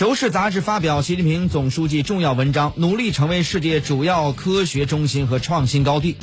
求是杂志发表习近平总书记重要文章努力成为世界主要科学中心和创新高地。